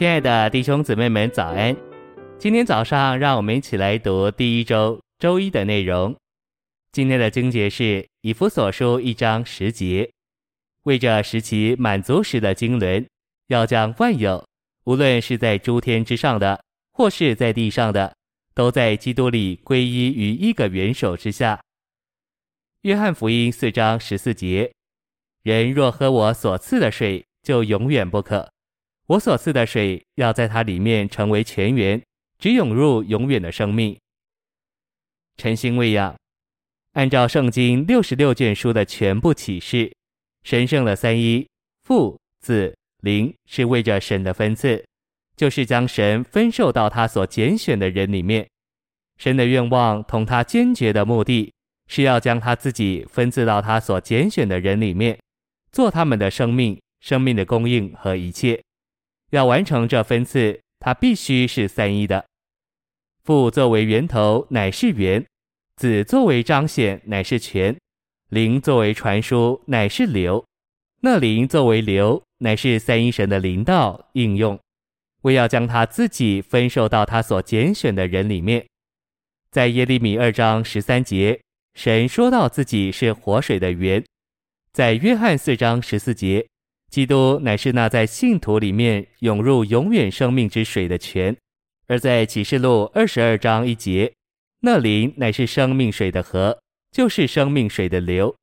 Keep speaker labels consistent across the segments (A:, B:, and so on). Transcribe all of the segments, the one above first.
A: 亲爱的弟兄姊妹们，早安！今天早上，让我们一起来读第一周周一的内容。今天的经节是以弗所书一章十节，为着使其满足时的经纶，要将万有，无论是在诸天之上的，或是在地上的，都在基督里归依于一个元首之下。约翰福音四章十四节，人若喝我所赐的水，就永远不渴。我所赐的水要在它里面成为泉源，只涌入永远的生命。晨星喂养，按照圣经六十六卷书的全部启示，神圣的三一父子灵是为着神的分赐，就是将神分授到他所拣选的人里面。神的愿望同他坚决的目的是要将他自己分赐到他所拣选的人里面，做他们的生命、生命的供应和一切。要完成这分赐，他必须是三一的。父作为源头，乃是源；子作为彰显，乃是权；灵作为传输，乃是流。那灵作为流，乃是三一神的灵道应用，为要将他自己分授到他所拣选的人里面。在耶利米二章十三节，神说到自己是活水的源；在约翰四章十四节。基督乃是那在信徒里面涌入永远生命之水的泉，而在启示录二十二章一节，那灵乃是生命水的河，就是生命水的流。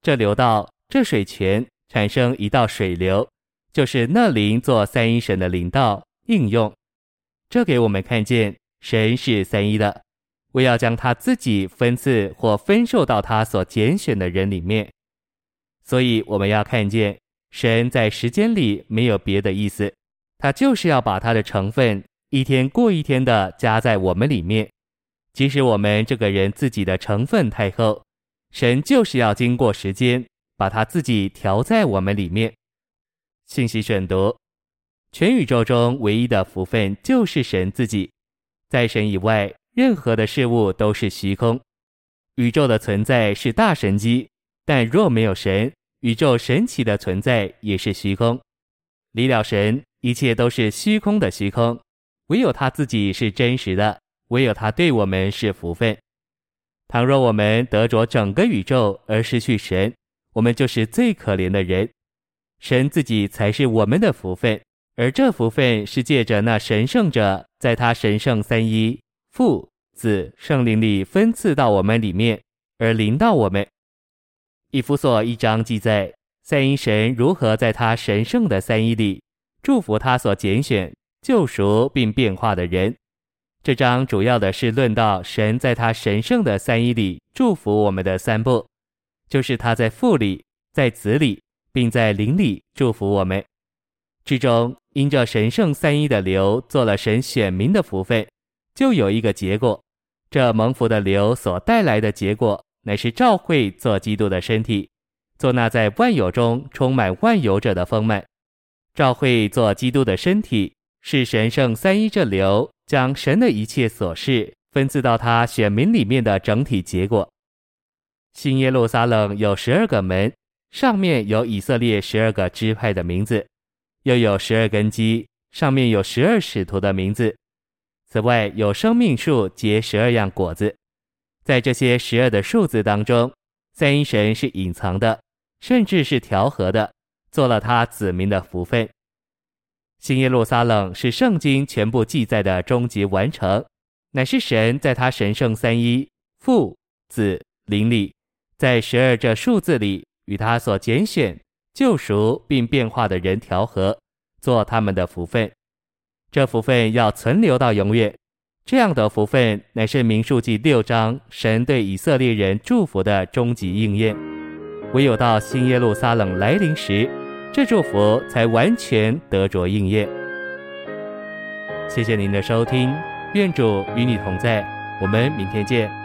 A: 这流到这水泉产生一道水流，就是那灵做三一神的灵道应用。这给我们看见神是三一的，为要将他自己分赐或分授到他所拣选的人里面。所以我们要看见。神在时间里没有别的意思，他就是要把他的成分一天过一天的加在我们里面。即使我们这个人自己的成分太厚，神就是要经过时间把他自己调在我们里面。信息选读：全宇宙中唯一的福分就是神自己，在神以外，任何的事物都是虚空。宇宙的存在是大神机，但若没有神，宇宙神奇的存在也是虚空，离了神，一切都是虚空的虚空。唯有他自己是真实的，唯有他对我们是福分。倘若我们得着整个宇宙而失去神，我们就是最可怜的人。神自己才是我们的福分，而这福分是借着那神圣者在他神圣三一父子圣灵里分赐到我们里面，而临到我们。以弗所一章记载三一神如何在他神圣的三一里祝福他所拣选、救赎并变化的人。这章主要的是论到神在他神圣的三一里祝福我们的三步，就是他在父里、在子里，并在灵里祝福我们。之中因着神圣三一的流做了神选民的福分，就有一个结果，这蒙福的流所带来的结果。乃是召会做基督的身体，做那在万有中充满万有者的丰满。召会做基督的身体，是神圣三一这流将神的一切所示分赐到他选民里面的整体结果。新耶路撒冷有十二个门，上面有以色列十二个支派的名字，又有十二根基，上面有十二使徒的名字。此外，有生命树结十二样果子。在这些十二的数字当中，三一神是隐藏的，甚至是调和的，做了他子民的福分。新耶路撒冷是圣经全部记载的终极完成，乃是神在他神圣三一父子灵里，在十二这数字里与他所拣选、救赎并变化的人调和，做他们的福分。这福分要存留到永远。这样的福分乃是民数记六章神对以色列人祝福的终极应验。唯有到新耶路撒冷来临时，这祝福才完全得着应验。谢谢您的收听，愿主与你同在，我们明天见。